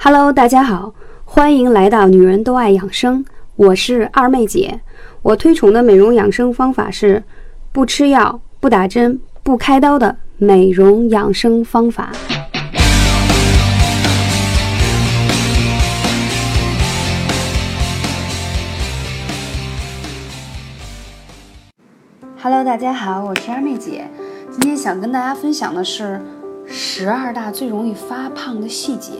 Hello，大家好，欢迎来到女人都爱养生，我是二妹姐。我推崇的美容养生方法是不吃药、不打针、不开刀的美容养生方法。Hello，大家好，我是二妹姐。今天想跟大家分享的是十二大最容易发胖的细节。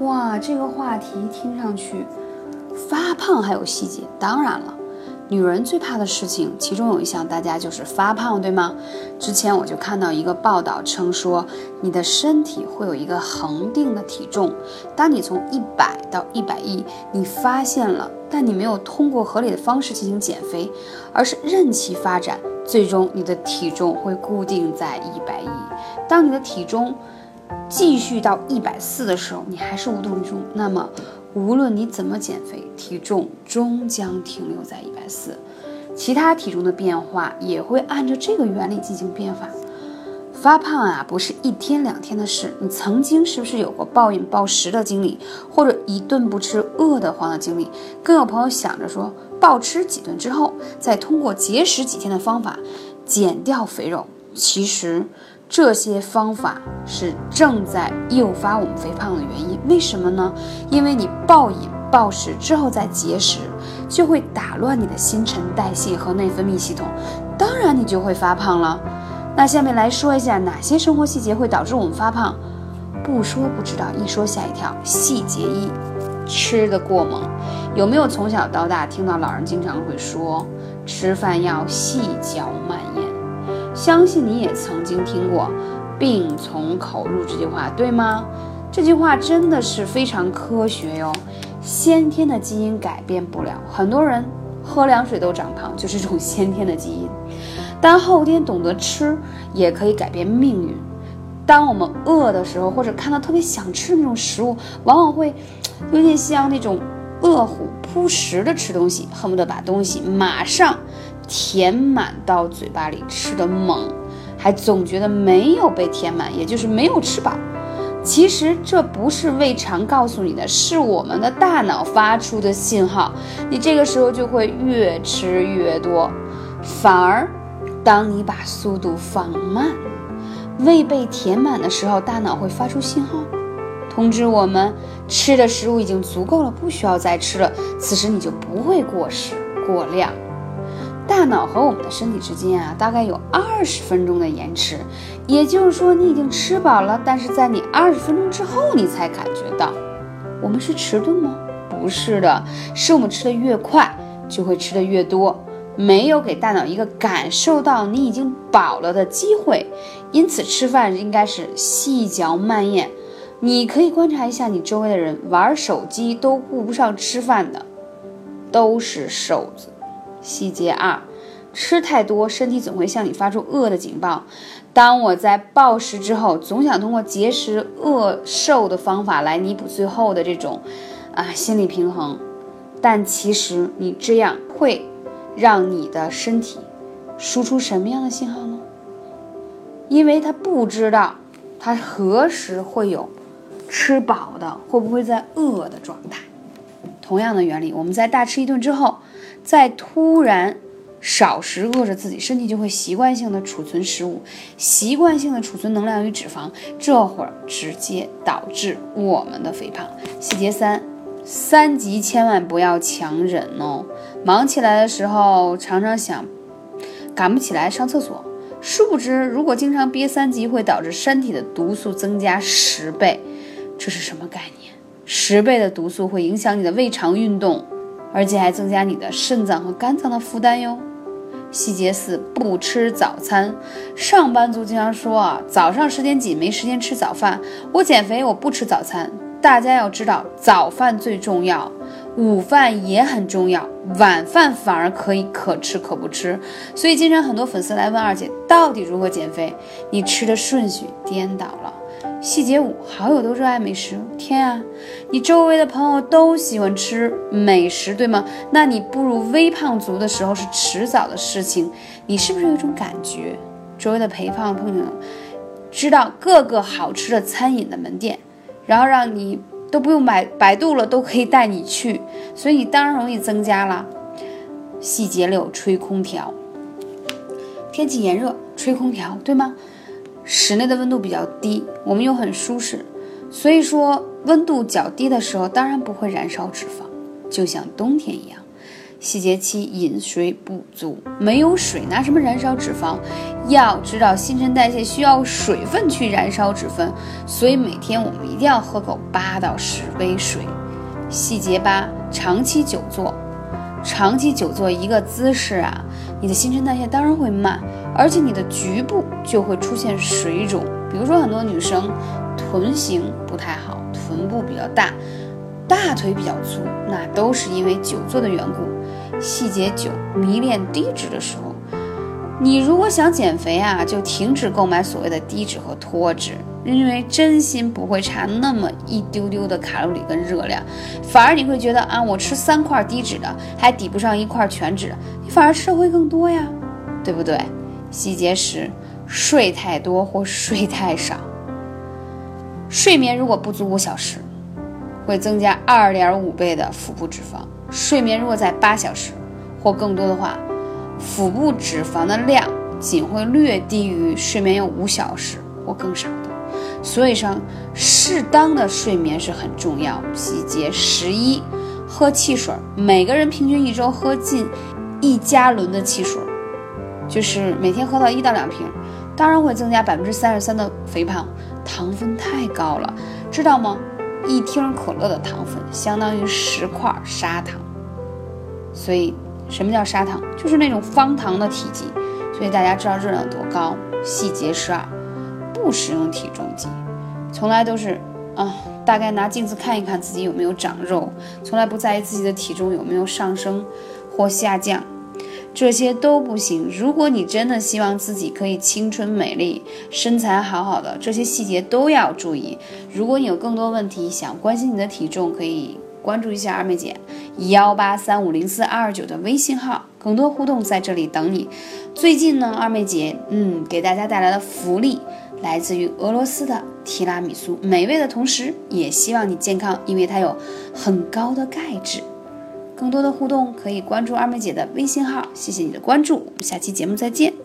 哇，这个话题听上去发胖还有细节，当然了。女人最怕的事情，其中有一项大家就是发胖，对吗？之前我就看到一个报道称说，你的身体会有一个恒定的体重，当你从一百到一百一，你发现了，但你没有通过合理的方式进行减肥，而是任其发展，最终你的体重会固定在一百一。当你的体重继续到一百四的时候，你还是无动于衷，那么。无论你怎么减肥，体重终将停留在一百四，其他体重的变化也会按照这个原理进行变化。发胖啊，不是一天两天的事。你曾经是不是有过暴饮暴食的经历，或者一顿不吃饿得慌的经历？更有朋友想着说，暴吃几顿之后，再通过节食几天的方法减掉肥肉。其实。这些方法是正在诱发我们肥胖的原因，为什么呢？因为你暴饮暴食之后再节食，就会打乱你的新陈代谢和内分泌系统，当然你就会发胖了。那下面来说一下哪些生活细节会导致我们发胖？不说不知道，一说吓一跳。细节一：吃的过猛。有没有从小到大听到老人经常会说，吃饭要细嚼慢咽？相信你也曾经听过“病从口入”这句话，对吗？这句话真的是非常科学哟。先天的基因改变不了，很多人喝凉水都长胖，就是这种先天的基因。但后天懂得吃，也可以改变命运。当我们饿的时候，或者看到特别想吃那种食物，往往会有点像那种饿虎扑食的吃东西，恨不得把东西马上。填满到嘴巴里，吃的猛，还总觉得没有被填满，也就是没有吃饱。其实这不是胃肠告诉你的，是我们的大脑发出的信号。你这个时候就会越吃越多，反而当你把速度放慢，胃被填满的时候，大脑会发出信号，通知我们吃的食物已经足够了，不需要再吃了。此时你就不会过食过量。大脑和我们的身体之间啊，大概有二十分钟的延迟，也就是说，你已经吃饱了，但是在你二十分钟之后，你才感觉到。我们是迟钝吗？不是的，是我们吃的越快，就会吃的越多，没有给大脑一个感受到你已经饱了的机会。因此，吃饭应该是细嚼慢咽。你可以观察一下你周围的人，玩手机都顾不上吃饭的，都是瘦子。细节二，吃太多，身体总会向你发出饿的警报。当我在暴食之后，总想通过节食饿瘦的方法来弥补最后的这种啊心理平衡，但其实你这样会让你的身体输出什么样的信号呢？因为他不知道他何时会有吃饱的，会不会在饿的状态。同样的原理，我们在大吃一顿之后。在突然少食饿着自己，身体就会习惯性的储存食物，习惯性的储存能量与脂肪，这会儿直接导致我们的肥胖。细节三，三急千万不要强忍哦。忙起来的时候，常常想赶不起来上厕所，殊不知如果经常憋三急，会导致身体的毒素增加十倍。这是什么概念？十倍的毒素会影响你的胃肠运动。而且还增加你的肾脏和肝脏的负担哟。细节四，不吃早餐。上班族经常说啊，早上时间紧，没时间吃早饭。我减肥，我不吃早餐。大家要知道，早饭最重要，午饭也很重要，晚饭反而可以可吃可不吃。所以经常很多粉丝来问二姐，到底如何减肥？你吃的顺序颠倒了。细节五，好友都热爱美食，天啊！你周围的朋友都喜欢吃美食，对吗？那你步入微胖族的时候是迟早的事情。你是不是有一种感觉，周围的肥胖朋友知道各个好吃的餐饮的门店，然后让你都不用买百度了，都可以带你去，所以你当然容易增加了。细节六，吹空调。天气炎热，吹空调，对吗？室内的温度比较低，我们又很舒适，所以说温度较低的时候，当然不会燃烧脂肪，就像冬天一样。细节七，饮水不足，没有水拿什么燃烧脂肪？要知道新陈代谢需要水分去燃烧脂肪，所以每天我们一定要喝够八到十杯水。细节八，长期久坐，长期久坐一个姿势啊，你的新陈代谢当然会慢，而且你的局部就会出现水肿，比如说很多女生臀型不太好，臀部比较大。大腿比较粗，那都是因为久坐的缘故。细节九，迷恋低脂的时候，你如果想减肥啊，就停止购买所谓的低脂和脱脂，因为真心不会差那么一丢丢的卡路里跟热量，反而你会觉得啊，我吃三块低脂的还抵不上一块全脂，你反而吃的会更多呀，对不对？细节十，睡太多或睡太少，睡眠如果不足五小时。会增加二点五倍的腹部脂肪。睡眠如果在八小时或更多的话，腹部脂肪的量仅会略低于睡眠有五小时或更少的。所以说，适当的睡眠是很重要。细节十一，喝汽水，每个人平均一周喝近一加仑的汽水，就是每天喝到一到两瓶，当然会增加百分之三十三的肥胖。糖分太高了，知道吗？一听可乐的糖分相当于十块砂糖，所以什么叫砂糖？就是那种方糖的体积。所以大家知道热量多高？细节十二，不使用体重计，从来都是啊，大概拿镜子看一看自己有没有长肉，从来不在意自己的体重有没有上升或下降。这些都不行。如果你真的希望自己可以青春美丽、身材好好的，这些细节都要注意。如果你有更多问题想关心你的体重，可以关注一下二妹姐幺八三五零四二二九的微信号，更多互动在这里等你。最近呢，二妹姐嗯给大家带来的福利来自于俄罗斯的提拉米苏，美味的同时也希望你健康，因为它有很高的钙质。更多的互动可以关注二妹姐的微信号，谢谢你的关注，我们下期节目再见。